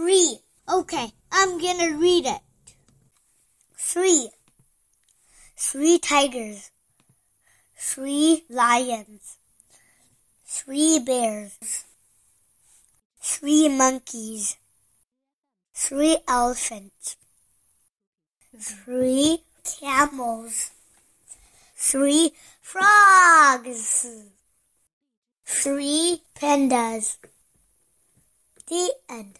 Three. Okay, I'm gonna read it. Three. Three tigers. Three lions. Three bears. Three monkeys. Three elephants. Three camels. Three frogs. Three pandas. The end.